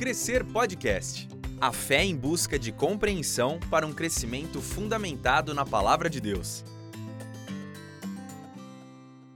Crescer Podcast. A fé em busca de compreensão para um crescimento fundamentado na palavra de Deus.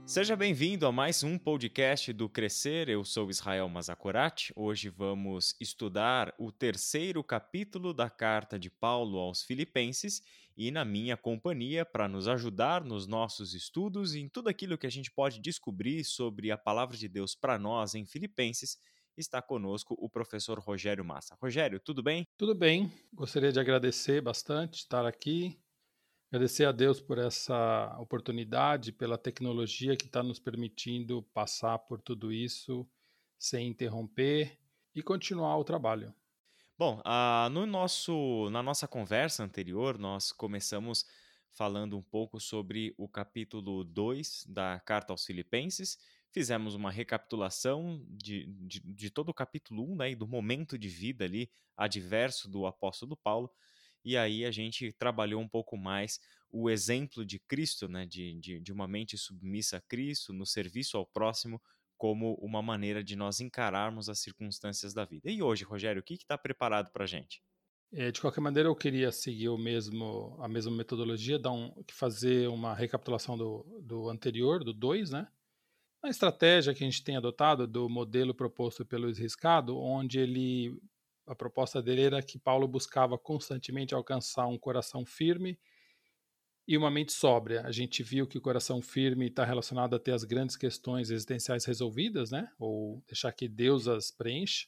Seja bem-vindo a mais um podcast do Crescer. Eu sou Israel Mazakorati. Hoje vamos estudar o terceiro capítulo da carta de Paulo aos Filipenses e na minha companhia para nos ajudar nos nossos estudos e em tudo aquilo que a gente pode descobrir sobre a palavra de Deus para nós em Filipenses está conosco o professor Rogério Massa. Rogério, tudo bem? Tudo bem. Gostaria de agradecer bastante estar aqui. Agradecer a Deus por essa oportunidade, pela tecnologia que está nos permitindo passar por tudo isso sem interromper e continuar o trabalho. Bom, uh, no nosso, na nossa conversa anterior, nós começamos falando um pouco sobre o capítulo 2 da Carta aos Filipenses fizemos uma recapitulação de, de, de todo o capítulo 1 né, e do momento de vida ali adverso do apóstolo Paulo. E aí a gente trabalhou um pouco mais o exemplo de Cristo, né, de, de, de uma mente submissa a Cristo, no serviço ao próximo, como uma maneira de nós encararmos as circunstâncias da vida. E hoje, Rogério, o que está preparado para a gente? É, de qualquer maneira, eu queria seguir o mesmo, a mesma metodologia, dar um, fazer uma recapitulação do, do anterior, do 2, né? A estratégia que a gente tem adotado do modelo proposto pelo Riscado, onde ele a proposta dele era que Paulo buscava constantemente alcançar um coração firme e uma mente sóbria. A gente viu que o coração firme está relacionado a ter as grandes questões existenciais resolvidas, né? Ou deixar que Deus as preencha.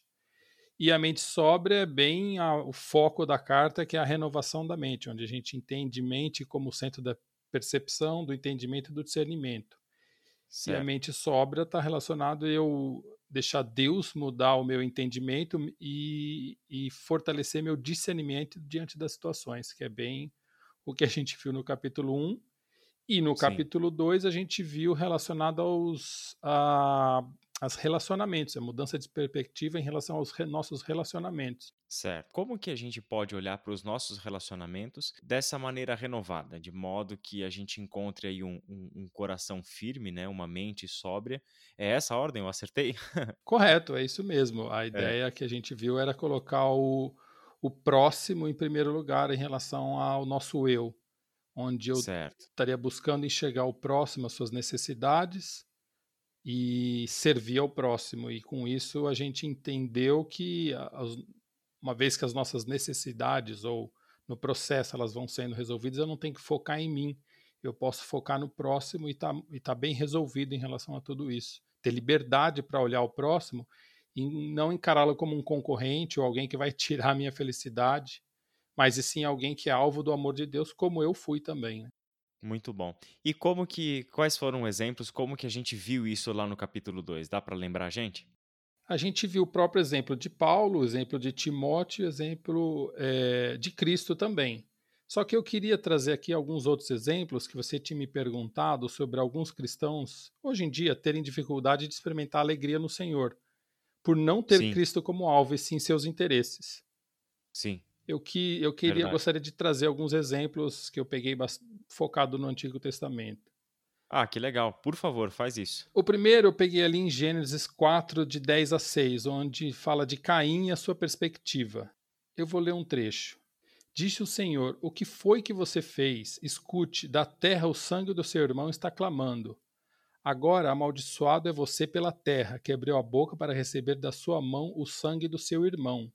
E a mente sóbria é bem a, o foco da carta, que é a renovação da mente, onde a gente entende mente como centro da percepção, do entendimento e do discernimento. Certo. E a mente sóbria está relacionado a eu deixar Deus mudar o meu entendimento e, e fortalecer meu discernimento diante das situações, que é bem o que a gente viu no capítulo 1. E no Sim. capítulo 2 a gente viu relacionado aos, a, as relacionamentos, a mudança de perspectiva em relação aos re, nossos relacionamentos. Certo. Como que a gente pode olhar para os nossos relacionamentos dessa maneira renovada, de modo que a gente encontre aí um, um, um coração firme, né, uma mente sóbria? É essa a ordem? Eu acertei? Correto, é isso mesmo. A é. ideia é. que a gente viu era colocar o, o próximo em primeiro lugar em relação ao nosso eu, onde eu certo. estaria buscando enxergar o próximo, as suas necessidades e servir ao próximo. E com isso a gente entendeu que, uma vez que as nossas necessidades ou no processo elas vão sendo resolvidas, eu não tenho que focar em mim. Eu posso focar no próximo e tá, tá bem resolvido em relação a tudo isso. Ter liberdade para olhar o próximo e não encará-lo como um concorrente ou alguém que vai tirar a minha felicidade, mas e sim alguém que é alvo do amor de Deus, como eu fui também. Né? Muito bom. E como que, quais foram exemplos, como que a gente viu isso lá no capítulo 2? Dá para lembrar a gente? A gente viu o próprio exemplo de Paulo, o exemplo de Timóteo, o exemplo é, de Cristo também. Só que eu queria trazer aqui alguns outros exemplos que você tinha me perguntado sobre alguns cristãos, hoje em dia, terem dificuldade de experimentar alegria no Senhor, por não ter sim. Cristo como alvo e sim seus interesses. Sim. Eu, que, eu queria, Verdade. gostaria de trazer alguns exemplos que eu peguei focado no Antigo Testamento. Ah, que legal. Por favor, faz isso. O primeiro eu peguei ali em Gênesis 4, de 10 a 6, onde fala de Caim e a sua perspectiva. Eu vou ler um trecho. Disse o Senhor: O que foi que você fez? Escute, da terra o sangue do seu irmão está clamando. Agora amaldiçoado é você pela terra, que abriu a boca para receber da sua mão o sangue do seu irmão.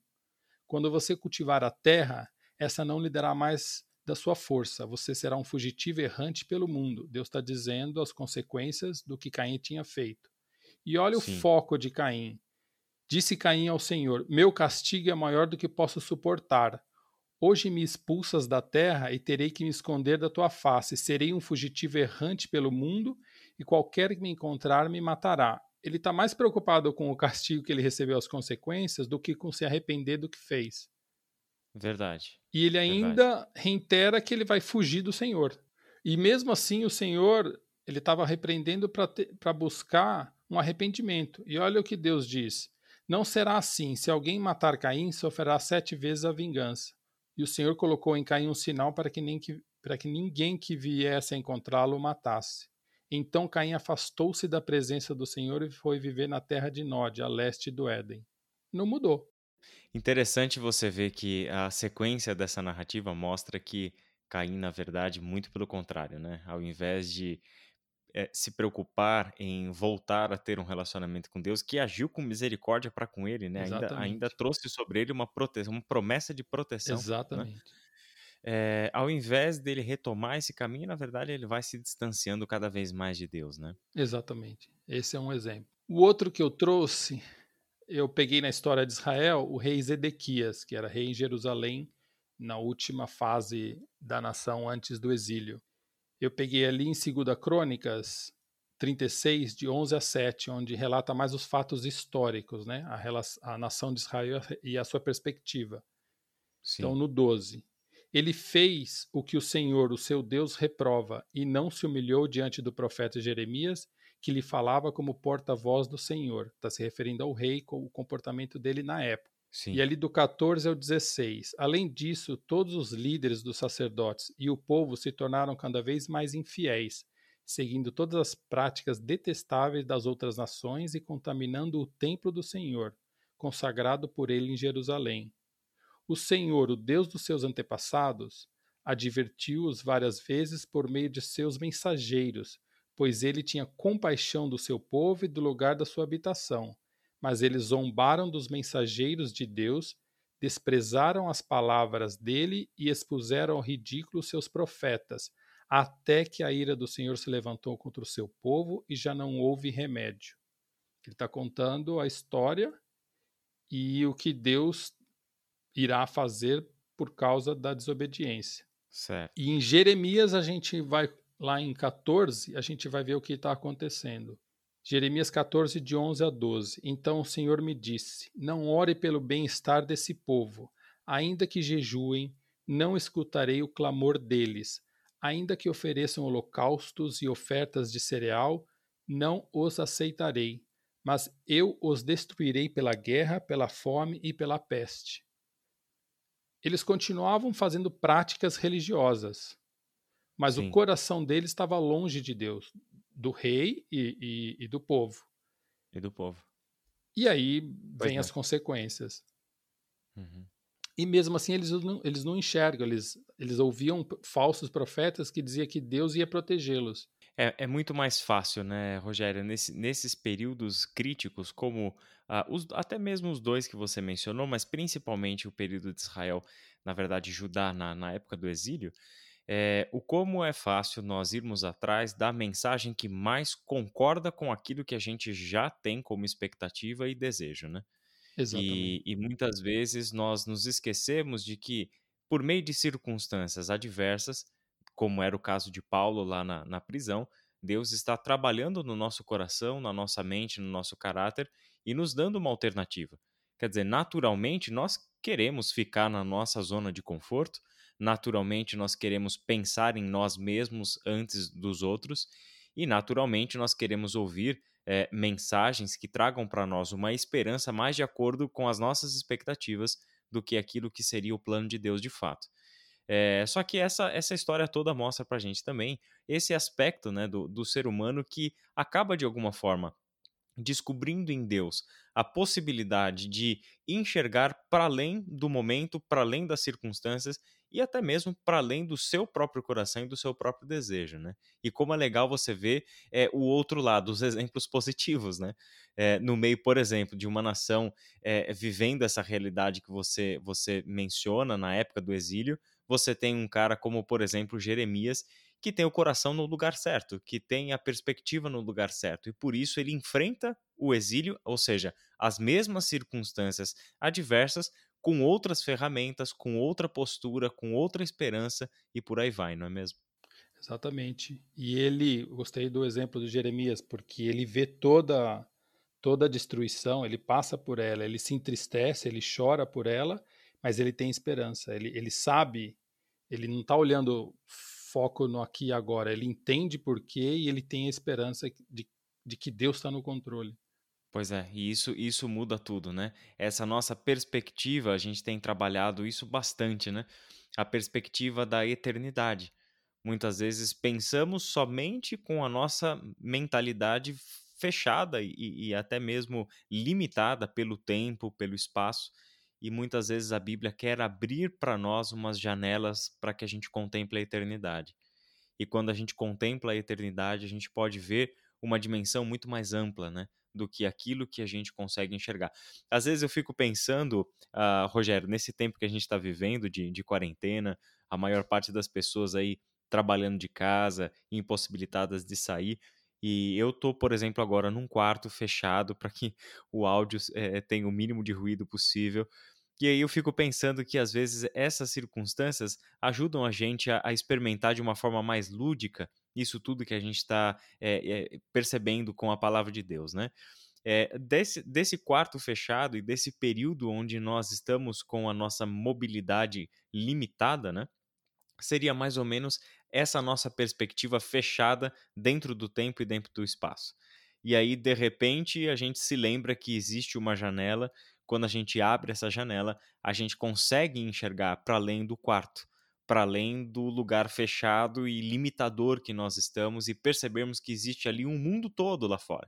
Quando você cultivar a terra, essa não lhe dará mais da sua força. Você será um fugitivo errante pelo mundo. Deus está dizendo as consequências do que Caim tinha feito. E olha Sim. o foco de Caim. Disse Caim ao Senhor: Meu castigo é maior do que posso suportar. Hoje me expulsas da terra e terei que me esconder da tua face. Serei um fugitivo errante pelo mundo e qualquer que me encontrar me matará ele está mais preocupado com o castigo que ele recebeu, as consequências, do que com se arrepender do que fez. Verdade. E ele ainda Verdade. reitera que ele vai fugir do Senhor. E mesmo assim, o Senhor ele estava repreendendo para buscar um arrependimento. E olha o que Deus diz: Não será assim. Se alguém matar Caim, sofrerá sete vezes a vingança. E o Senhor colocou em Caim um sinal para que, nem que, para que ninguém que viesse a encontrá-lo matasse. Então Caim afastou-se da presença do Senhor e foi viver na terra de Nod, a leste do Éden. Não mudou. Interessante você ver que a sequência dessa narrativa mostra que Caim, na verdade, muito pelo contrário, né? Ao invés de é, se preocupar em voltar a ter um relacionamento com Deus, que agiu com misericórdia para com ele, né? Ainda, ainda trouxe sobre ele uma proteção, uma promessa de proteção. Né? Exatamente. Né? É, ao invés dele retomar esse caminho, na verdade, ele vai se distanciando cada vez mais de Deus, né? Exatamente. Esse é um exemplo. O outro que eu trouxe, eu peguei na história de Israel o rei Zedequias, que era rei em Jerusalém na última fase da nação antes do exílio. Eu peguei ali em 2 Crônicas 36, de 11 a 7, onde relata mais os fatos históricos, né? a, relação, a nação de Israel e a sua perspectiva. Sim. Então, no 12. Ele fez o que o Senhor, o seu Deus, reprova, e não se humilhou diante do profeta Jeremias, que lhe falava como porta-voz do Senhor. Está se referindo ao rei, com o comportamento dele na época. Sim. E ali do 14 ao 16. Além disso, todos os líderes dos sacerdotes e o povo se tornaram cada vez mais infiéis, seguindo todas as práticas detestáveis das outras nações e contaminando o templo do Senhor, consagrado por ele em Jerusalém. O Senhor, o Deus dos seus antepassados, advertiu-os várias vezes por meio de seus mensageiros, pois ele tinha compaixão do seu povo e do lugar da sua habitação mas eles zombaram dos mensageiros de Deus, desprezaram as palavras dele e expuseram ao ridículo seus profetas, até que a ira do Senhor se levantou contra o seu povo e já não houve remédio. Ele está contando a história e o que Deus irá fazer por causa da desobediência. Certo. E em Jeremias a gente vai lá em 14, a gente vai ver o que está acontecendo. Jeremias 14, de 11 a 12. Então o Senhor me disse: Não ore pelo bem-estar desse povo. Ainda que jejuem, não escutarei o clamor deles. Ainda que ofereçam holocaustos e ofertas de cereal, não os aceitarei. Mas eu os destruirei pela guerra, pela fome e pela peste. Eles continuavam fazendo práticas religiosas, mas Sim. o coração deles estava longe de Deus do rei e, e, e do povo. E do povo. E aí vem as consequências. Uhum. E mesmo assim eles não, eles não enxergam, eles, eles ouviam falsos profetas que diziam que Deus ia protegê-los. É, é, muito mais fácil, né, Rogério, nesse, nesses períodos críticos, como uh, os, até mesmo os dois que você mencionou, mas principalmente o período de Israel, na verdade, Judá na, na época do exílio, é, o como é fácil nós irmos atrás da mensagem que mais concorda com aquilo que a gente já tem como expectativa e desejo, né? Exatamente. E, e muitas vezes nós nos esquecemos de que, por meio de circunstâncias adversas, como era o caso de Paulo lá na, na prisão, Deus está trabalhando no nosso coração, na nossa mente, no nosso caráter e nos dando uma alternativa. Quer dizer, naturalmente, nós queremos ficar na nossa zona de conforto, naturalmente nós queremos pensar em nós mesmos antes dos outros e naturalmente nós queremos ouvir é, mensagens que tragam para nós uma esperança mais de acordo com as nossas expectativas do que aquilo que seria o plano de Deus de fato. É, só que essa, essa história toda mostra para gente também esse aspecto né, do, do ser humano que acaba de alguma forma descobrindo em Deus a possibilidade de enxergar para além do momento, para além das circunstâncias e até mesmo para além do seu próprio coração e do seu próprio desejo, né? E como é legal você ver é, o outro lado, os exemplos positivos, né? É, no meio, por exemplo, de uma nação é, vivendo essa realidade que você, você menciona na época do exílio, você tem um cara como, por exemplo, Jeremias, que tem o coração no lugar certo, que tem a perspectiva no lugar certo, e por isso ele enfrenta o exílio, ou seja, as mesmas circunstâncias adversas, com outras ferramentas, com outra postura, com outra esperança e por aí vai, não é mesmo? Exatamente. E ele, gostei do exemplo do Jeremias, porque ele vê toda toda a destruição, ele passa por ela, ele se entristece, ele chora por ela, mas ele tem esperança, ele, ele sabe, ele não está olhando foco no aqui e agora, ele entende por quê e ele tem a esperança de, de que Deus está no controle. Pois é, e isso, isso muda tudo, né? Essa nossa perspectiva, a gente tem trabalhado isso bastante, né? A perspectiva da eternidade. Muitas vezes pensamos somente com a nossa mentalidade fechada e, e até mesmo limitada pelo tempo, pelo espaço, e muitas vezes a Bíblia quer abrir para nós umas janelas para que a gente contemple a eternidade. E quando a gente contempla a eternidade, a gente pode ver uma dimensão muito mais ampla, né? Do que aquilo que a gente consegue enxergar. Às vezes eu fico pensando, uh, Rogério, nesse tempo que a gente está vivendo de, de quarentena, a maior parte das pessoas aí trabalhando de casa, impossibilitadas de sair. E eu tô, por exemplo, agora num quarto fechado para que o áudio é, tenha o mínimo de ruído possível. E aí eu fico pensando que às vezes essas circunstâncias ajudam a gente a, a experimentar de uma forma mais lúdica isso tudo que a gente está é, é, percebendo com a palavra de Deus, né? É, desse, desse quarto fechado e desse período onde nós estamos com a nossa mobilidade limitada, né? Seria mais ou menos essa nossa perspectiva fechada dentro do tempo e dentro do espaço. E aí, de repente, a gente se lembra que existe uma janela. Quando a gente abre essa janela, a gente consegue enxergar para além do quarto para além do lugar fechado e limitador que nós estamos e percebermos que existe ali um mundo todo lá fora.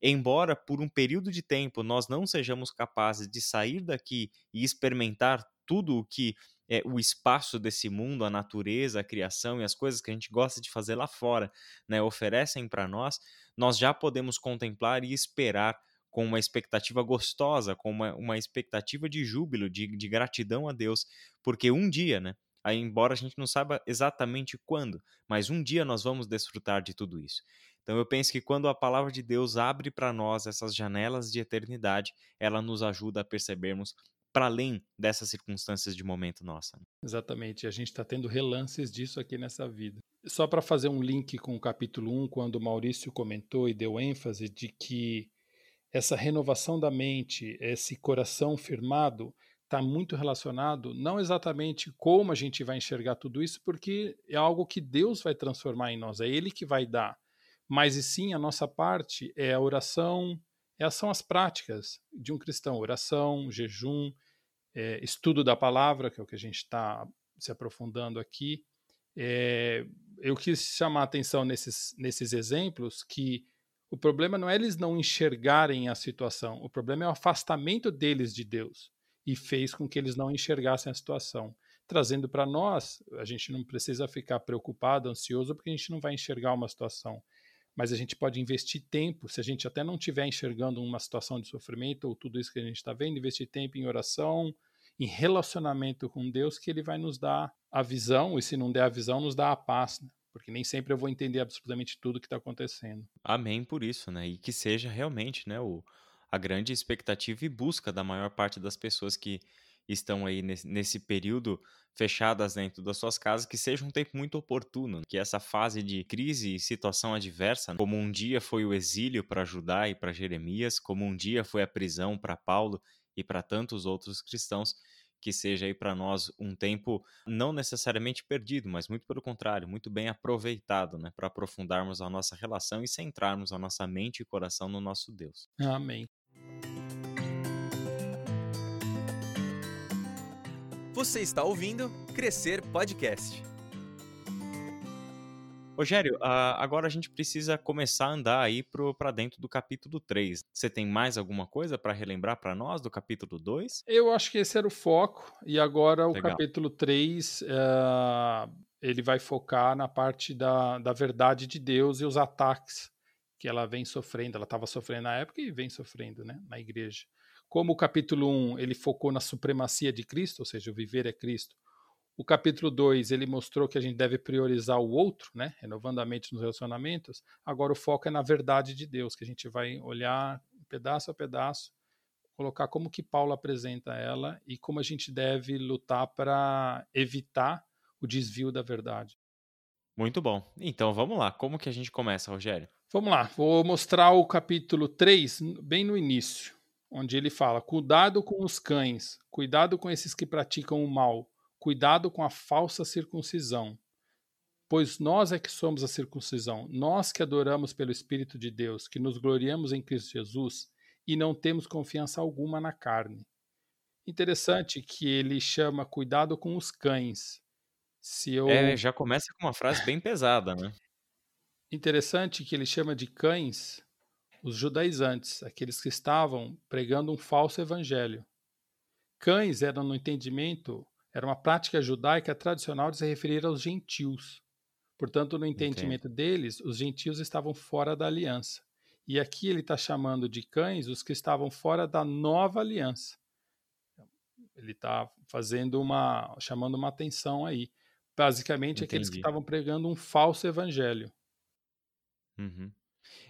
Embora por um período de tempo nós não sejamos capazes de sair daqui e experimentar tudo o que é, o espaço desse mundo, a natureza, a criação e as coisas que a gente gosta de fazer lá fora né, oferecem para nós, nós já podemos contemplar e esperar com uma expectativa gostosa, com uma, uma expectativa de júbilo, de, de gratidão a Deus, porque um dia, né, Aí, embora a gente não saiba exatamente quando, mas um dia nós vamos desfrutar de tudo isso. Então eu penso que quando a palavra de Deus abre para nós essas janelas de eternidade, ela nos ajuda a percebermos para além dessas circunstâncias de momento nossa. Né? Exatamente, a gente está tendo relances disso aqui nessa vida. Só para fazer um link com o capítulo 1, quando o Maurício comentou e deu ênfase de que essa renovação da mente, esse coração firmado, está muito relacionado, não exatamente como a gente vai enxergar tudo isso, porque é algo que Deus vai transformar em nós, é Ele que vai dar. Mas e sim, a nossa parte é a oração, é, são as práticas de um cristão: oração, jejum, é, estudo da palavra, que é o que a gente está se aprofundando aqui. É, eu quis chamar a atenção nesses, nesses exemplos que o problema não é eles não enxergarem a situação, o problema é o afastamento deles de Deus e fez com que eles não enxergassem a situação. Trazendo para nós, a gente não precisa ficar preocupado, ansioso, porque a gente não vai enxergar uma situação. Mas a gente pode investir tempo, se a gente até não estiver enxergando uma situação de sofrimento ou tudo isso que a gente está vendo, investir tempo em oração, em relacionamento com Deus, que Ele vai nos dar a visão, e se não der a visão, nos dá a paz, né? Porque nem sempre eu vou entender absolutamente tudo que está acontecendo. Amém por isso, né? E que seja realmente, né, o, a grande expectativa e busca da maior parte das pessoas que estão aí nesse, nesse período fechadas dentro das suas casas, que seja um tempo muito oportuno, que essa fase de crise e situação adversa, como um dia foi o exílio para Judá e para Jeremias, como um dia foi a prisão para Paulo e para tantos outros cristãos, que seja aí para nós um tempo não necessariamente perdido, mas muito pelo contrário, muito bem aproveitado, né, para aprofundarmos a nossa relação e centrarmos a nossa mente e coração no nosso Deus. Amém. Você está ouvindo Crescer Podcast. Rogério, agora a gente precisa começar a andar aí para dentro do capítulo 3. Você tem mais alguma coisa para relembrar para nós do capítulo 2? Eu acho que esse era o foco, e agora o Legal. capítulo 3 uh, eh, ele vai focar na parte da, da verdade de Deus e os ataques que ela vem sofrendo. Ela estava sofrendo na época e vem sofrendo né, na igreja. Como o capítulo 1 ele focou na supremacia de Cristo, ou seja, o viver é Cristo, o capítulo 2 ele mostrou que a gente deve priorizar o outro, né? renovando a mente nos relacionamentos. Agora o foco é na verdade de Deus, que a gente vai olhar pedaço a pedaço, colocar como que Paulo apresenta ela e como a gente deve lutar para evitar o desvio da verdade. Muito bom. Então vamos lá. Como que a gente começa, Rogério? Vamos lá. Vou mostrar o capítulo 3 bem no início onde ele fala: cuidado com os cães, cuidado com esses que praticam o mal, cuidado com a falsa circuncisão. Pois nós é que somos a circuncisão, nós que adoramos pelo Espírito de Deus, que nos gloriamos em Cristo Jesus e não temos confiança alguma na carne. Interessante que ele chama cuidado com os cães. Se eu... É, já começa com uma frase bem pesada, né? Interessante que ele chama de cães os judaizantes, aqueles que estavam pregando um falso evangelho. cães eram, no entendimento, era uma prática judaica tradicional de se referir aos gentios. Portanto, no entendimento Entendo. deles, os gentios estavam fora da aliança. E aqui ele está chamando de cães os que estavam fora da nova aliança. Ele está fazendo uma, chamando uma atenção aí. Basicamente, Entendi. aqueles que estavam pregando um falso evangelho. Uhum.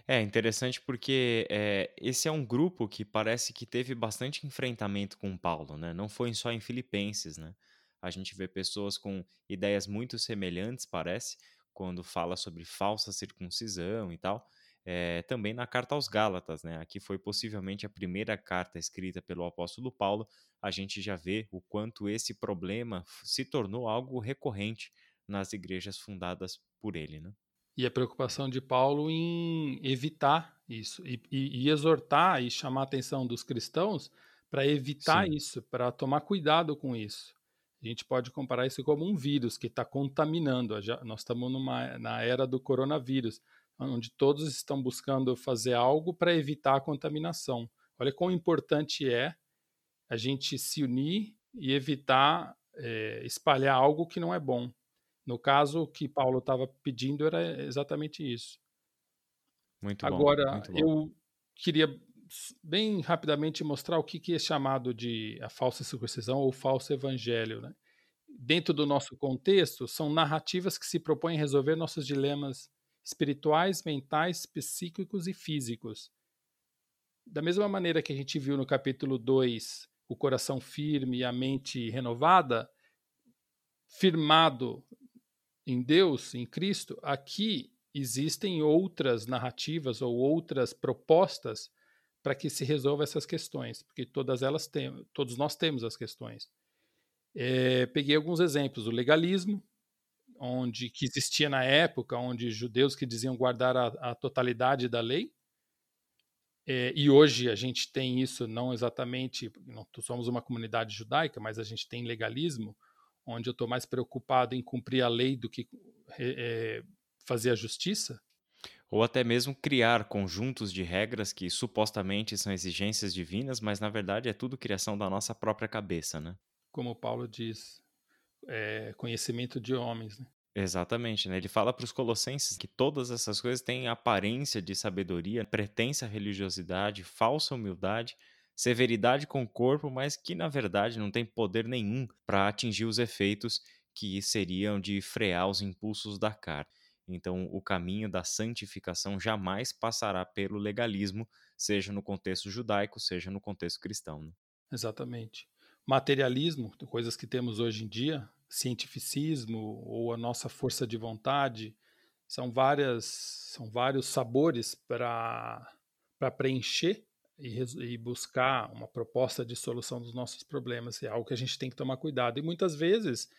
É interessante porque é, esse é um grupo que parece que teve bastante enfrentamento com Paulo, né? Não foi só em Filipenses, né? A gente vê pessoas com ideias muito semelhantes, parece, quando fala sobre falsa circuncisão e tal. É, também na carta aos Gálatas, né? Aqui foi possivelmente a primeira carta escrita pelo apóstolo Paulo. A gente já vê o quanto esse problema se tornou algo recorrente nas igrejas fundadas por ele, né? E a preocupação de Paulo em evitar isso e, e, e exortar e chamar a atenção dos cristãos para evitar Sim. isso, para tomar cuidado com isso. A gente pode comparar isso como um vírus que está contaminando. Nós estamos numa, na era do coronavírus, onde todos estão buscando fazer algo para evitar a contaminação. Olha quão importante é a gente se unir e evitar é, espalhar algo que não é bom. No caso, o que Paulo estava pedindo era exatamente isso. Muito Agora, bom, muito bom. eu queria bem rapidamente mostrar o que, que é chamado de a falsa circuncisão ou falso evangelho. Né? Dentro do nosso contexto, são narrativas que se propõem a resolver nossos dilemas espirituais, mentais, psíquicos e físicos. Da mesma maneira que a gente viu no capítulo 2, o coração firme e a mente renovada, firmado em Deus, em Cristo, aqui existem outras narrativas ou outras propostas para que se resolva essas questões, porque todas elas têm, todos nós temos as questões. É, peguei alguns exemplos: o legalismo, onde que existia na época, onde judeus que diziam guardar a, a totalidade da lei, é, e hoje a gente tem isso não exatamente, não somos uma comunidade judaica, mas a gente tem legalismo, onde eu estou mais preocupado em cumprir a lei do que é, fazer a justiça. Ou até mesmo criar conjuntos de regras que supostamente são exigências divinas, mas na verdade é tudo criação da nossa própria cabeça, né? Como Paulo diz, é, conhecimento de homens. Né? Exatamente, né? Ele fala para os colossenses que todas essas coisas têm aparência de sabedoria, pretensa religiosidade, falsa humildade, severidade com o corpo, mas que na verdade não tem poder nenhum para atingir os efeitos que seriam de frear os impulsos da carne. Então, o caminho da santificação jamais passará pelo legalismo, seja no contexto judaico, seja no contexto cristão. Né? Exatamente. Materialismo, coisas que temos hoje em dia, cientificismo ou a nossa força de vontade, são várias, são vários sabores para para preencher e, e, buscar uma proposta de solução dos nossos problemas. É algo que a gente tem que tomar cuidado. E muitas vezes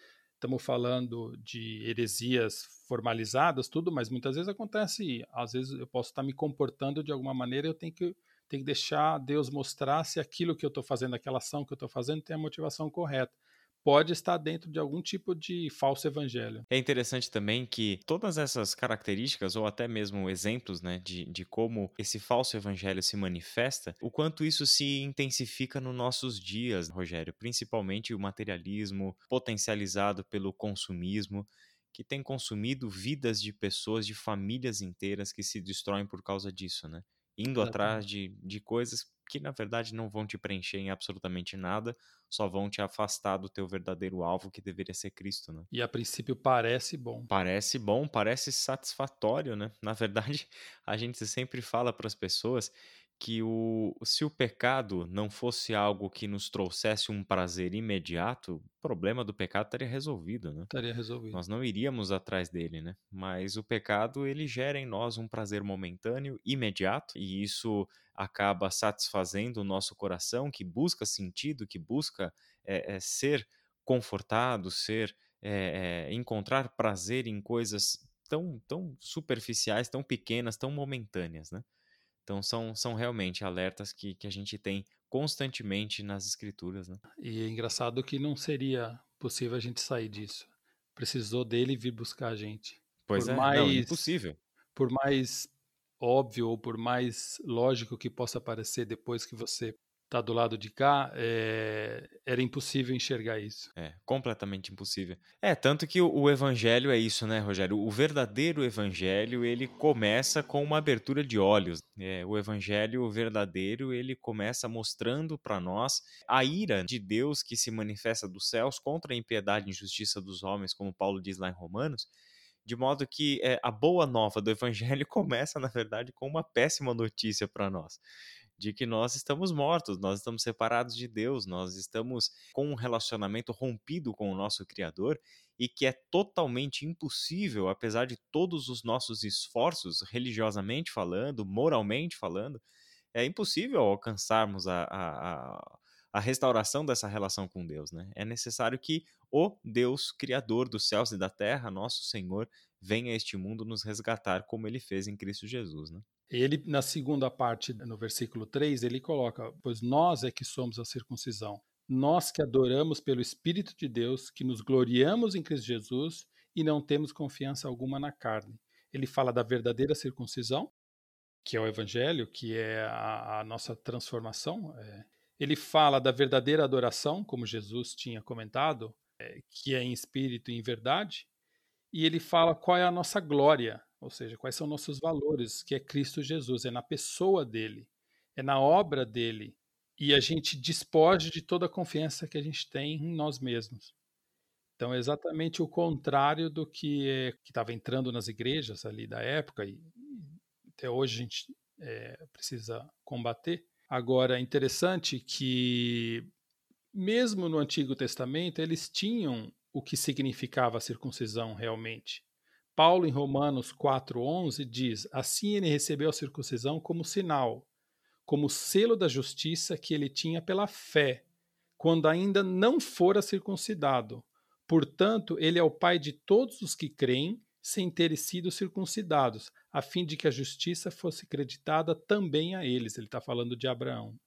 estamos falando de heresias formalizadas, tudo, mas muitas vezes acontece, às vezes eu posso estar me comportando de alguma maneira, eu tenho que, tenho que deixar Deus mostrar se aquilo que eu estou fazendo, aquela ação que eu estou fazendo, tem a motivação correta pode estar dentro de algum tipo de falso evangelho. É interessante também que todas essas características, ou até mesmo exemplos né, de, de como esse falso evangelho se manifesta, o quanto isso se intensifica nos nossos dias, Rogério, principalmente o materialismo potencializado pelo consumismo que tem consumido vidas de pessoas, de famílias inteiras que se destroem por causa disso, né? Indo Exatamente. atrás de, de coisas que na verdade não vão te preencher em absolutamente nada, só vão te afastar do teu verdadeiro alvo que deveria ser Cristo, né? E a princípio parece bom. Parece bom, parece satisfatório, né? Na verdade, a gente sempre fala para as pessoas que o, se o pecado não fosse algo que nos trouxesse um prazer imediato, o problema do pecado estaria resolvido, né? Estaria resolvido. Nós não iríamos atrás dele, né? Mas o pecado, ele gera em nós um prazer momentâneo, imediato, e isso acaba satisfazendo o nosso coração, que busca sentido, que busca é, é, ser confortado, ser é, encontrar prazer em coisas tão, tão superficiais, tão pequenas, tão momentâneas, né? Então são, são realmente alertas que, que a gente tem constantemente nas escrituras. Né? E é engraçado que não seria possível a gente sair disso. Precisou dele vir buscar a gente. Pois por é, mais, não, impossível. Por mais óbvio ou por mais lógico que possa parecer depois que você tá do lado de cá, é, era impossível enxergar isso. É, completamente impossível. É, tanto que o, o, evangelho é isso, né, Rogério? O verdadeiro evangelho, ele começa com uma abertura de olhos. É, o evangelho verdadeiro, ele começa mostrando para nós a ira de Deus que se manifesta dos céus contra a impiedade e injustiça dos homens, como Paulo diz lá em Romanos, de modo que é, a boa nova do evangelho começa, na verdade, com uma péssima notícia para nós de que nós estamos mortos, nós estamos separados de Deus, nós estamos com um relacionamento rompido com o nosso Criador e que é totalmente impossível, apesar de todos os nossos esforços, religiosamente falando, moralmente falando, é impossível alcançarmos a, a, a restauração dessa relação com Deus. Né? É necessário que o Deus Criador dos céus e da terra, nosso Senhor, venha a este mundo nos resgatar como ele fez em Cristo Jesus. Né? Ele, na segunda parte, no versículo 3, ele coloca: Pois nós é que somos a circuncisão. Nós que adoramos pelo Espírito de Deus, que nos gloriamos em Cristo Jesus e não temos confiança alguma na carne. Ele fala da verdadeira circuncisão, que é o Evangelho, que é a, a nossa transformação. É. Ele fala da verdadeira adoração, como Jesus tinha comentado, é, que é em espírito e em verdade. E ele fala qual é a nossa glória, ou seja, quais são nossos valores, que é Cristo Jesus, é na pessoa dele, é na obra dele. E a gente despoja de toda a confiança que a gente tem em nós mesmos. Então é exatamente o contrário do que é, estava entrando nas igrejas ali da época e até hoje a gente é, precisa combater. Agora, é interessante que mesmo no Antigo Testamento eles tinham o que significava a circuncisão realmente. Paulo, em Romanos 4,11, diz: Assim ele recebeu a circuncisão como sinal, como selo da justiça que ele tinha pela fé, quando ainda não fora circuncidado. Portanto, ele é o pai de todos os que creem, sem terem sido circuncidados, a fim de que a justiça fosse creditada também a eles. Ele está falando de Abraão.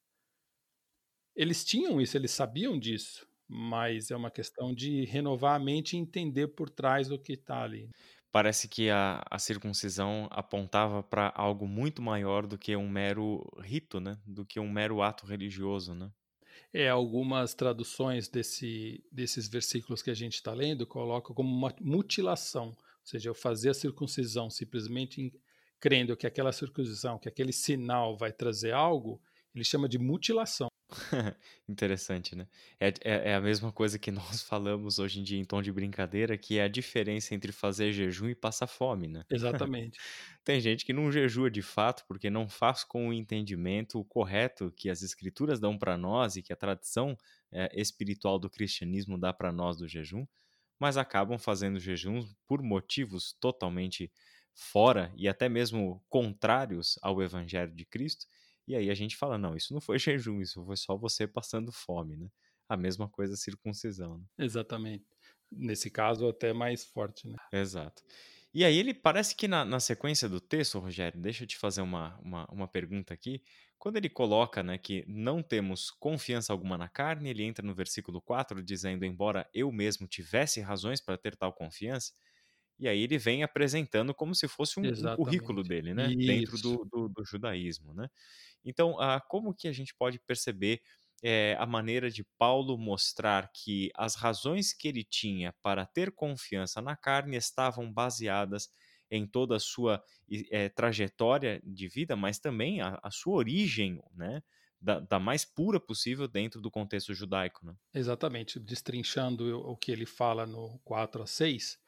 Eles tinham isso, eles sabiam disso, mas é uma questão de renovar a mente e entender por trás do que está ali parece que a, a circuncisão apontava para algo muito maior do que um mero rito, né? Do que um mero ato religioso, né? É, algumas traduções desse, desses versículos que a gente está lendo colocam como uma mutilação, ou seja, eu fazer a circuncisão simplesmente em, crendo que aquela circuncisão, que aquele sinal vai trazer algo, ele chama de mutilação. Interessante, né? É, é, é, a mesma coisa que nós falamos hoje em dia em tom de brincadeira, que é a diferença entre fazer jejum e passar fome, né? Exatamente. Tem gente que não jejua de fato porque não faz com o entendimento correto que as escrituras dão para nós e que a tradição é, espiritual do cristianismo dá para nós do jejum, mas acabam fazendo jejum por motivos totalmente fora e até mesmo contrários ao evangelho de Cristo e aí a gente fala, não, isso não foi jejum, isso foi só você passando fome, né? A mesma coisa a circuncisão. Né? Exatamente. Nesse caso, até mais forte, né? Exato. E aí ele parece que na, na sequência do texto, Rogério, deixa eu te fazer uma, uma, uma pergunta aqui. Quando ele coloca né, que não temos confiança alguma na carne, ele entra no versículo 4 dizendo, embora eu mesmo tivesse razões para ter tal confiança, e aí ele vem apresentando como se fosse um, um currículo dele, né? Isso. Dentro do, do, do, judaísmo, né? Então, ah, como que a gente pode perceber é, a maneira de Paulo mostrar que as razões que ele tinha para ter confiança na carne estavam baseadas em toda a sua é, trajetória de vida, mas também a, a sua origem, né? Da, da, mais pura possível dentro do contexto judaico. Né? Exatamente, destrinchando o que ele fala no 4 a 6,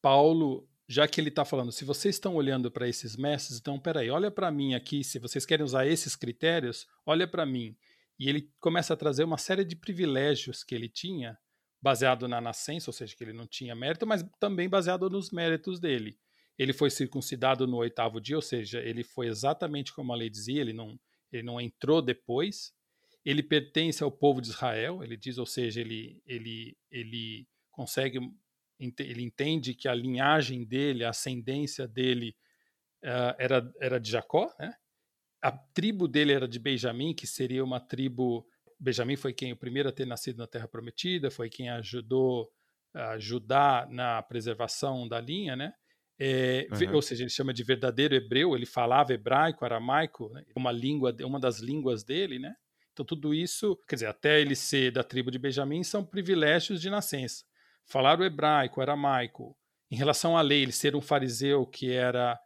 Paulo já que ele está falando, se vocês estão olhando para esses mestres, então peraí, olha para mim aqui, se vocês querem usar esses critérios, olha para mim. E ele começa a trazer uma série de privilégios que ele tinha, baseado na nascença, ou seja, que ele não tinha mérito, mas também baseado nos méritos dele. Ele foi circuncidado no oitavo dia, ou seja, ele foi exatamente como a lei dizia, ele não, ele não entrou depois. Ele pertence ao povo de Israel, ele diz, ou seja, ele, ele, ele consegue ele entende que a linhagem dele, a ascendência dele uh, era, era de Jacó, né? A tribo dele era de Benjamim, que seria uma tribo. Benjamim foi quem o primeiro a ter nascido na Terra Prometida, foi quem ajudou a ajudar na preservação da linha, né? É, uhum. Ou seja, ele chama de verdadeiro hebreu. Ele falava hebraico, aramaico, né? uma língua, uma das línguas dele, né? Então, tudo isso, quer dizer, até ele ser da tribo de Benjamim, são privilégios de nascença. Falar o hebraico, aramaico. Em relação à lei, ele ser um fariseu, que era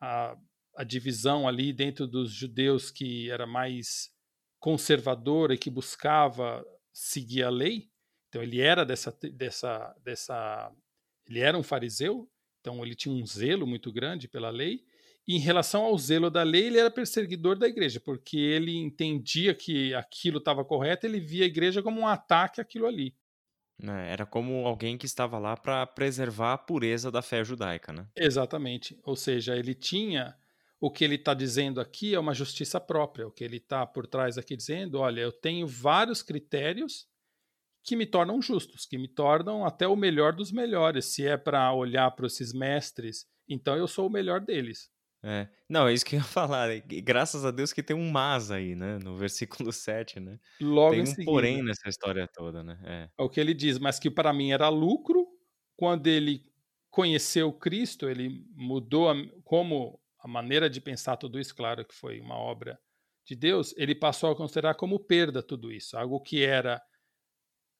a, a divisão ali dentro dos judeus que era mais conservadora e que buscava seguir a lei. Então, ele era dessa, dessa, dessa. Ele era um fariseu, então ele tinha um zelo muito grande pela lei em relação ao zelo da lei, ele era perseguidor da igreja, porque ele entendia que aquilo estava correto, ele via a igreja como um ataque àquilo ali. É, era como alguém que estava lá para preservar a pureza da fé judaica, né? Exatamente. Ou seja, ele tinha o que ele está dizendo aqui é uma justiça própria. O que ele está por trás aqui dizendo, olha, eu tenho vários critérios que me tornam justos, que me tornam até o melhor dos melhores. Se é para olhar para esses mestres, então eu sou o melhor deles. É. Não, é isso que eu ia falar. Graças a Deus que tem um mas aí, né? No versículo 7, né? Logo tem em um seguida. porém nessa história toda, né? É. É o que ele diz, mas que para mim era lucro. Quando ele conheceu Cristo, ele mudou a, como a maneira de pensar tudo isso, claro que foi uma obra de Deus, ele passou a considerar como perda tudo isso, algo que era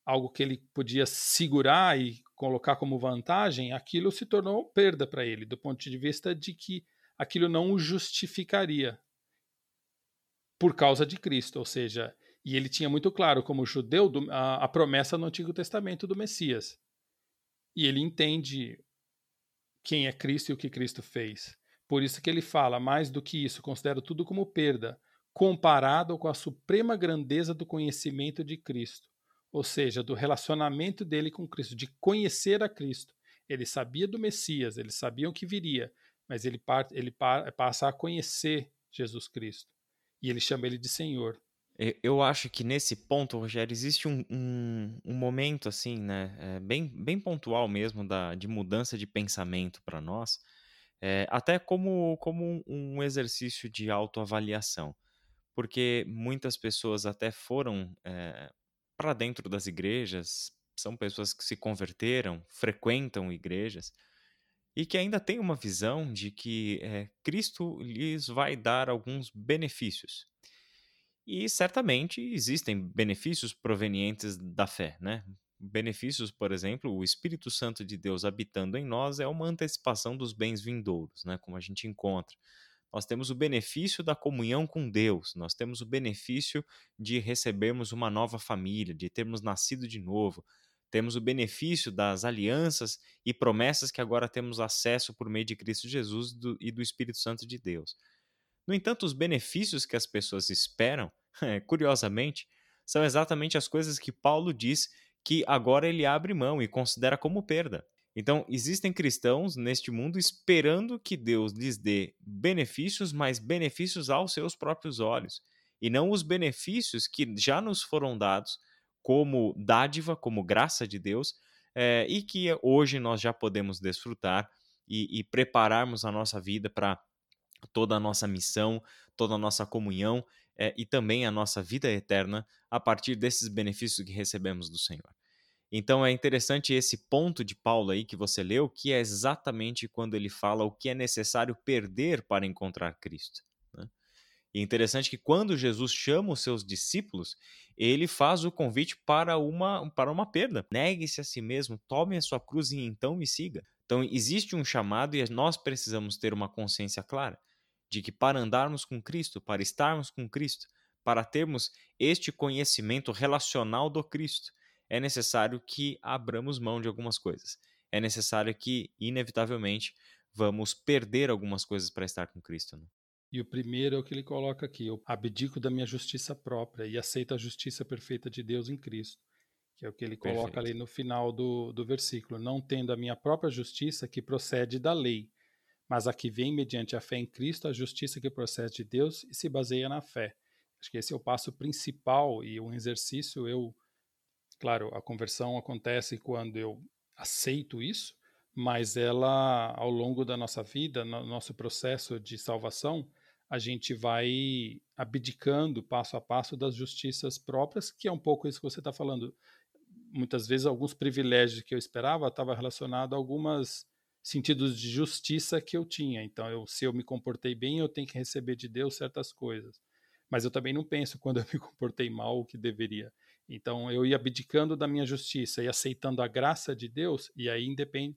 algo que ele podia segurar e colocar como vantagem, aquilo se tornou perda para ele, do ponto de vista de que aquilo não o justificaria por causa de Cristo, ou seja, e ele tinha muito claro, como judeu, a, a promessa no Antigo Testamento do Messias. E ele entende quem é Cristo e o que Cristo fez. Por isso que ele fala, mais do que isso, considero tudo como perda, comparado com a suprema grandeza do conhecimento de Cristo, ou seja, do relacionamento dele com Cristo, de conhecer a Cristo. Ele sabia do Messias, eles sabiam que viria, mas ele, ele passa a conhecer Jesus Cristo. E ele chama ele de Senhor. Eu acho que nesse ponto, Rogério, existe um, um, um momento assim, né, é bem, bem pontual mesmo da, de mudança de pensamento para nós, é, até como, como um exercício de autoavaliação, porque muitas pessoas até foram é, para dentro das igrejas, são pessoas que se converteram, frequentam igrejas, e que ainda tem uma visão de que é, Cristo lhes vai dar alguns benefícios. E certamente existem benefícios provenientes da fé, né? Benefícios, por exemplo, o Espírito Santo de Deus habitando em nós é uma antecipação dos bens vindouros, né? Como a gente encontra. Nós temos o benefício da comunhão com Deus, nós temos o benefício de recebermos uma nova família, de termos nascido de novo, temos o benefício das alianças e promessas que agora temos acesso por meio de Cristo Jesus do, e do Espírito Santo de Deus. No entanto, os benefícios que as pessoas esperam, curiosamente, são exatamente as coisas que Paulo diz que agora ele abre mão e considera como perda. Então, existem cristãos neste mundo esperando que Deus lhes dê benefícios, mas benefícios aos seus próprios olhos, e não os benefícios que já nos foram dados como dádiva, como graça de Deus, é, e que hoje nós já podemos desfrutar e, e prepararmos a nossa vida para toda a nossa missão, toda a nossa comunhão é, e também a nossa vida eterna a partir desses benefícios que recebemos do Senhor. Então é interessante esse ponto de Paulo aí que você leu, que é exatamente quando ele fala o que é necessário perder para encontrar Cristo. E é interessante que quando Jesus chama os seus discípulos, ele faz o convite para uma, para uma perda. Negue-se a si mesmo, tome a sua cruz e então me siga. Então existe um chamado e nós precisamos ter uma consciência clara de que para andarmos com Cristo, para estarmos com Cristo, para termos este conhecimento relacional do Cristo, é necessário que abramos mão de algumas coisas. É necessário que, inevitavelmente, vamos perder algumas coisas para estar com Cristo. Né? E o primeiro é o que ele coloca aqui: eu abdico da minha justiça própria e aceito a justiça perfeita de Deus em Cristo. Que é o que ele coloca Perfeito. ali no final do, do versículo: Não tendo a minha própria justiça que procede da lei, mas a que vem mediante a fé em Cristo, a justiça que procede de Deus e se baseia na fé. Acho que esse é o passo principal e um exercício. Eu, claro, a conversão acontece quando eu aceito isso, mas ela, ao longo da nossa vida, no nosso processo de salvação, a gente vai abdicando passo a passo das justiças próprias, que é um pouco isso que você está falando. Muitas vezes, alguns privilégios que eu esperava estavam relacionados a alguns sentidos de justiça que eu tinha. Então, eu, se eu me comportei bem, eu tenho que receber de Deus certas coisas. mas eu também não penso quando eu me comportei mal o que deveria. Então eu ia abdicando da minha justiça e aceitando a graça de Deus, e aí independe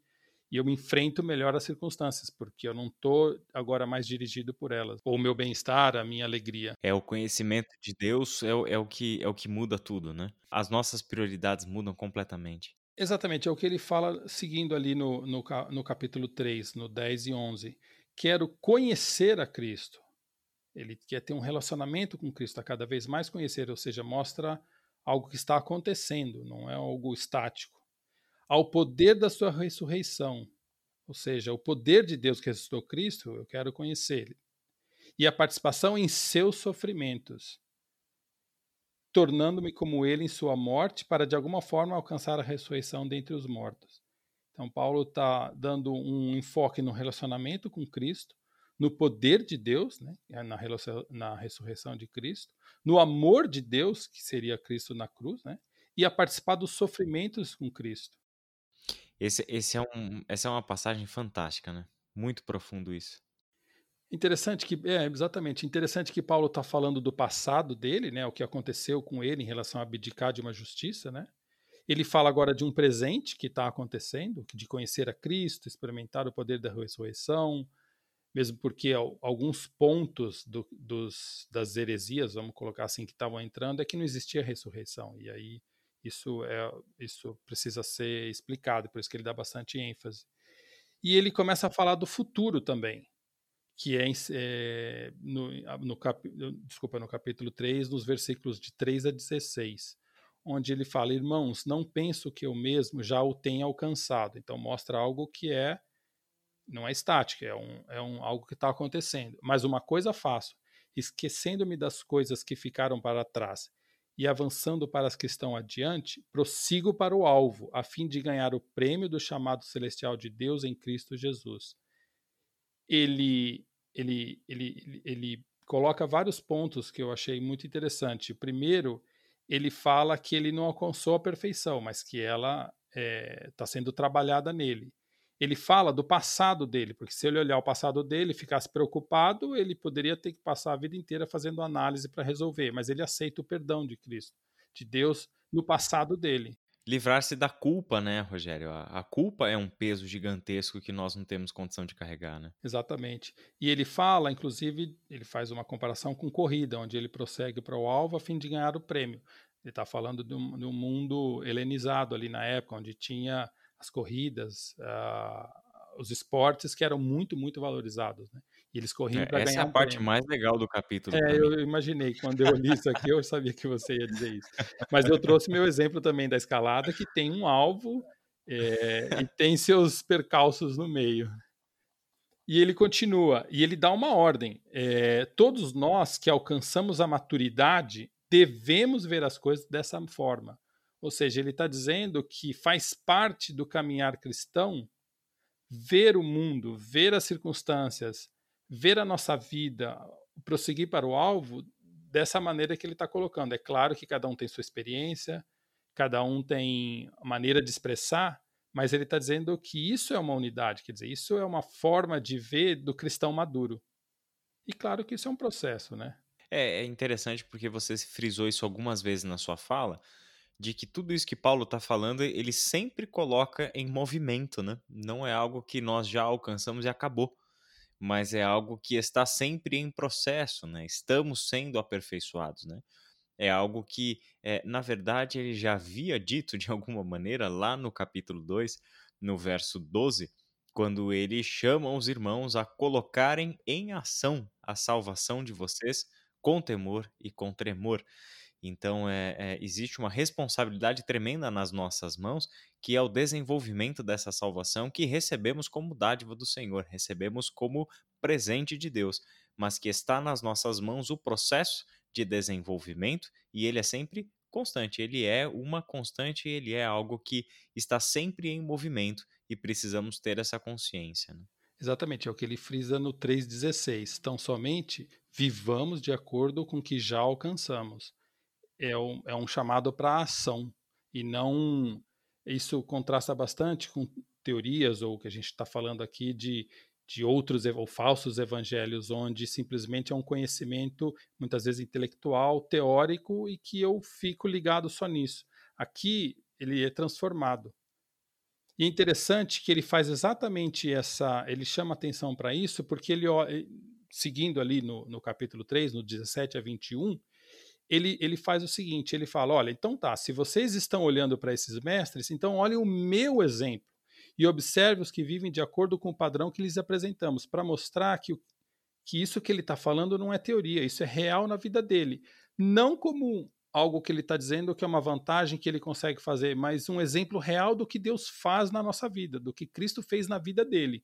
e eu me enfrento melhor as circunstâncias, porque eu não estou agora mais dirigido por elas. Ou o meu bem-estar, a minha alegria. É o conhecimento de Deus é o, é o, que, é o que muda tudo, né? As nossas prioridades mudam completamente. Exatamente, é o que ele fala seguindo ali no, no, no capítulo 3, no 10 e 11. Quero conhecer a Cristo. Ele quer ter um relacionamento com Cristo, a cada vez mais conhecer, ou seja, mostra algo que está acontecendo, não é algo estático. Ao poder da sua ressurreição, ou seja, o poder de Deus que ressuscitou Cristo, eu quero conhecer. E a participação em seus sofrimentos, tornando-me como ele em sua morte, para de alguma forma alcançar a ressurreição dentre os mortos. Então, Paulo está dando um enfoque no relacionamento com Cristo, no poder de Deus, né, na, na ressurreição de Cristo, no amor de Deus, que seria Cristo na cruz, né, e a participar dos sofrimentos com Cristo. Esse, esse é um, essa é uma passagem fantástica, né? Muito profundo isso. Interessante que, é, exatamente, interessante que Paulo está falando do passado dele, né, o que aconteceu com ele em relação a abdicar de uma justiça, né? Ele fala agora de um presente que está acontecendo, de conhecer a Cristo, experimentar o poder da ressurreição, mesmo porque alguns pontos do, dos, das heresias, vamos colocar assim, que estavam entrando, é que não existia ressurreição. E aí isso, é, isso precisa ser explicado, por isso que ele dá bastante ênfase. E ele começa a falar do futuro também, que é, é no, no, cap, desculpa, no capítulo 3, nos versículos de 3 a 16, onde ele fala: Irmãos, não penso que eu mesmo já o tenha alcançado. Então, mostra algo que é não é estática, é, um, é um, algo que está acontecendo. Mas uma coisa faço, esquecendo-me das coisas que ficaram para trás e avançando para as que estão adiante, prossigo para o alvo, a fim de ganhar o prêmio do chamado celestial de Deus em Cristo Jesus. Ele, ele, ele, ele coloca vários pontos que eu achei muito interessante. Primeiro, ele fala que ele não alcançou a perfeição, mas que ela está é, tá sendo trabalhada nele ele fala do passado dele, porque se ele olhar o passado dele e ficasse preocupado, ele poderia ter que passar a vida inteira fazendo análise para resolver, mas ele aceita o perdão de Cristo, de Deus no passado dele. Livrar-se da culpa, né, Rogério? A, culpa é um peso gigantesco que nós não temos condição de carregar, né? Exatamente. E ele fala, inclusive, ele faz uma comparação com corrida, onde ele prossegue para o alvo a fim de ganhar o prêmio. Ele está falando de um, de um mundo helenizado ali na época, onde tinha as corridas, uh, os esportes que eram muito, muito valorizados, né? E eles corriam é, para ganhar. Essa é a parte prêmio. mais legal do capítulo. É, eu imaginei. Quando eu li isso aqui, eu sabia que você ia dizer isso. Mas eu trouxe meu exemplo também da escalada, que tem um alvo é, e tem seus percalços no meio. E ele continua, e ele dá uma ordem. É, todos nós que alcançamos a maturidade devemos ver as coisas dessa forma. Ou seja, ele está dizendo que faz parte do caminhar cristão ver o mundo, ver as circunstâncias, ver a nossa vida, prosseguir para o alvo dessa maneira que ele está colocando. É claro que cada um tem sua experiência, cada um tem maneira de expressar, mas ele está dizendo que isso é uma unidade, quer dizer, isso é uma forma de ver do cristão maduro. E claro que isso é um processo, né? É, é interessante porque você frisou isso algumas vezes na sua fala, de que tudo isso que Paulo está falando, ele sempre coloca em movimento, né? Não é algo que nós já alcançamos e acabou, mas é algo que está sempre em processo, né? Estamos sendo aperfeiçoados, né? É algo que, é, na verdade, ele já havia dito de alguma maneira lá no capítulo 2, no verso 12, quando ele chama os irmãos a colocarem em ação a salvação de vocês com temor e com tremor. Então, é, é, existe uma responsabilidade tremenda nas nossas mãos, que é o desenvolvimento dessa salvação que recebemos como dádiva do Senhor, recebemos como presente de Deus, mas que está nas nossas mãos o processo de desenvolvimento e ele é sempre constante, ele é uma constante, ele é algo que está sempre em movimento e precisamos ter essa consciência. Né? Exatamente, é o que ele frisa no 3,16. Tão somente vivamos de acordo com o que já alcançamos é um, é um chamado para ação e não isso contrasta bastante com teorias ou o que a gente está falando aqui de, de outros ou falsos evangelhos, onde simplesmente é um conhecimento, muitas vezes intelectual, teórico, e que eu fico ligado só nisso. Aqui ele é transformado. E é interessante que ele faz exatamente essa. Ele chama atenção para isso, porque ele, seguindo ali no, no capítulo 3, no 17 a 21, ele, ele faz o seguinte: ele fala, olha, então tá, se vocês estão olhando para esses mestres, então olhem o meu exemplo e observe os que vivem de acordo com o padrão que lhes apresentamos, para mostrar que, que isso que ele está falando não é teoria, isso é real na vida dele. Não como algo que ele está dizendo que é uma vantagem que ele consegue fazer, mas um exemplo real do que Deus faz na nossa vida, do que Cristo fez na vida dele.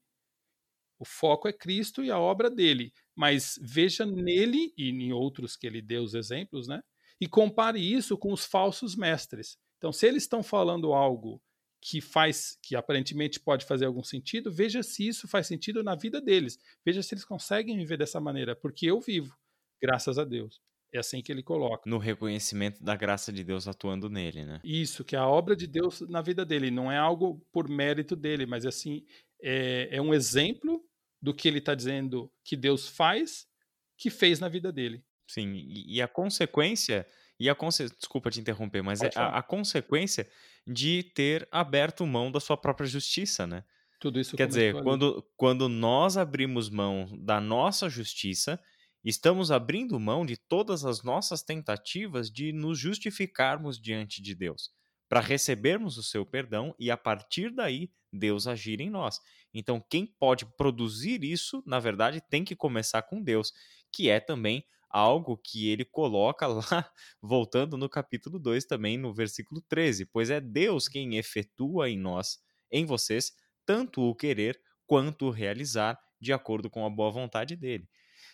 O foco é Cristo e a obra dele, mas veja nele e em outros que ele deu os exemplos, né? E compare isso com os falsos mestres. Então, se eles estão falando algo que faz, que aparentemente pode fazer algum sentido, veja se isso faz sentido na vida deles. Veja se eles conseguem viver dessa maneira, porque eu vivo, graças a Deus. É assim que ele coloca. No reconhecimento da graça de Deus atuando nele, né? Isso, que é a obra de Deus na vida dele. Não é algo por mérito dele, mas assim, é, é um exemplo do que ele está dizendo que Deus faz, que fez na vida dele. Sim, e, e a consequência e a conse... Desculpa te interromper, mas é a, a, consequência de ter aberto mão da sua própria justiça, né? Tudo isso Quer dizer, quando, quando nós abrimos mão da nossa justiça, estamos abrindo mão de todas as nossas tentativas de nos justificarmos diante de Deus, para recebermos o seu perdão e a partir daí Deus agir em nós. Então, quem pode produzir isso, na verdade, tem que começar com Deus, que é também algo que ele coloca lá, voltando no capítulo 2 também, no versículo 13, pois é Deus quem efetua em nós, em vocês, tanto o querer quanto o realizar, de acordo com a boa vontade dele.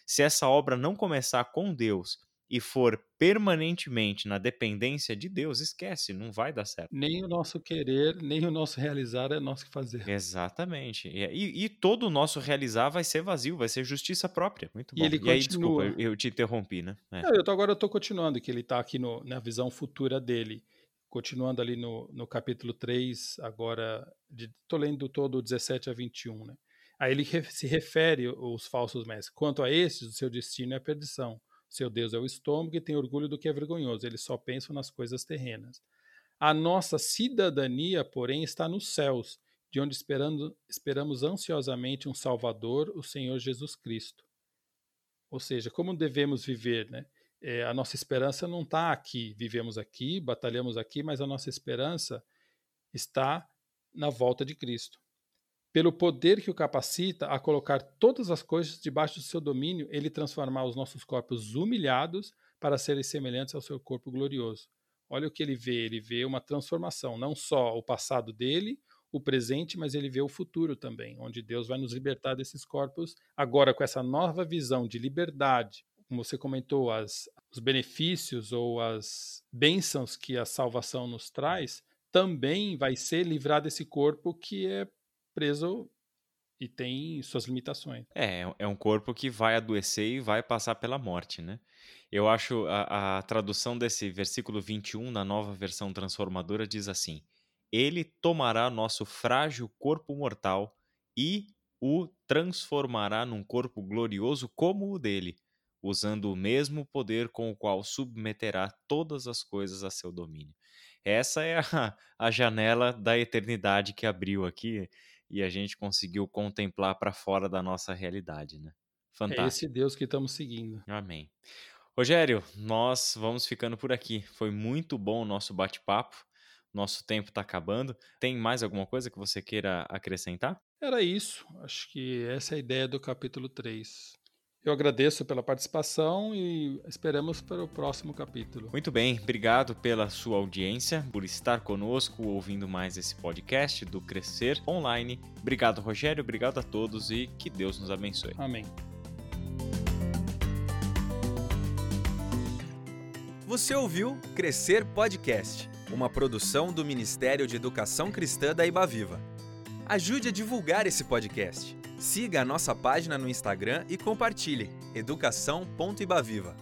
Se essa obra não começar com Deus e for permanentemente na dependência de Deus, esquece, não vai dar certo. Nem o nosso querer, nem o nosso realizar é nosso que fazer. Exatamente. E, e, todo o nosso realizar vai ser vazio, vai ser justiça própria. Muito bom. E, ele e aí, desculpa, eu, eu, te interrompi, né? É. Não, eu tô, agora eu estou continuando, que ele está aqui no, na visão futura dele. Continuando ali no, no capítulo 3, agora, estou lendo todo 17 a 21, né? Aí ele se refere aos falsos mestres. Quanto a estes, o seu destino é a perdição seu Deus é o estômago e tem orgulho do que é vergonhoso. Eles só pensam nas coisas terrenas. A nossa cidadania, porém, está nos céus, de onde esperando, esperamos ansiosamente um Salvador, o Senhor Jesus Cristo. Ou seja, como devemos viver, né? É, a nossa esperança não está aqui. Vivemos aqui, batalhamos aqui, mas a nossa esperança está na volta de Cristo pelo poder que o capacita a colocar todas as coisas debaixo do seu domínio, ele transformar os nossos corpos humilhados para serem semelhantes ao seu corpo glorioso. Olha o que ele vê, ele vê uma transformação, não só o passado dele, o presente, mas ele vê o futuro também, onde Deus vai nos libertar desses corpos, agora com essa nova visão de liberdade, como você comentou, as, os benefícios ou as bênçãos que a salvação nos traz, também vai ser livrar desse corpo que é preso e tem suas limitações. É, é um corpo que vai adoecer e vai passar pela morte, né? Eu acho a, a tradução desse versículo 21 na nova versão transformadora diz assim: Ele tomará nosso frágil corpo mortal e o transformará num corpo glorioso como o dele, usando o mesmo poder com o qual submeterá todas as coisas a seu domínio. Essa é a, a janela da eternidade que abriu aqui e a gente conseguiu contemplar para fora da nossa realidade, né? Fantástico. É esse Deus que estamos seguindo. Amém. Rogério, nós vamos ficando por aqui. Foi muito bom o nosso bate-papo. Nosso tempo está acabando. Tem mais alguma coisa que você queira acrescentar? Era isso. Acho que essa é a ideia do capítulo 3. Eu agradeço pela participação e esperamos para o próximo capítulo. Muito bem, obrigado pela sua audiência, por estar conosco ouvindo mais esse podcast do Crescer Online. Obrigado, Rogério, obrigado a todos e que Deus nos abençoe. Amém. Você ouviu Crescer Podcast, uma produção do Ministério de Educação Cristã da Ibaviva. Ajude a divulgar esse podcast. Siga a nossa página no Instagram e compartilhe educação.ibaviva.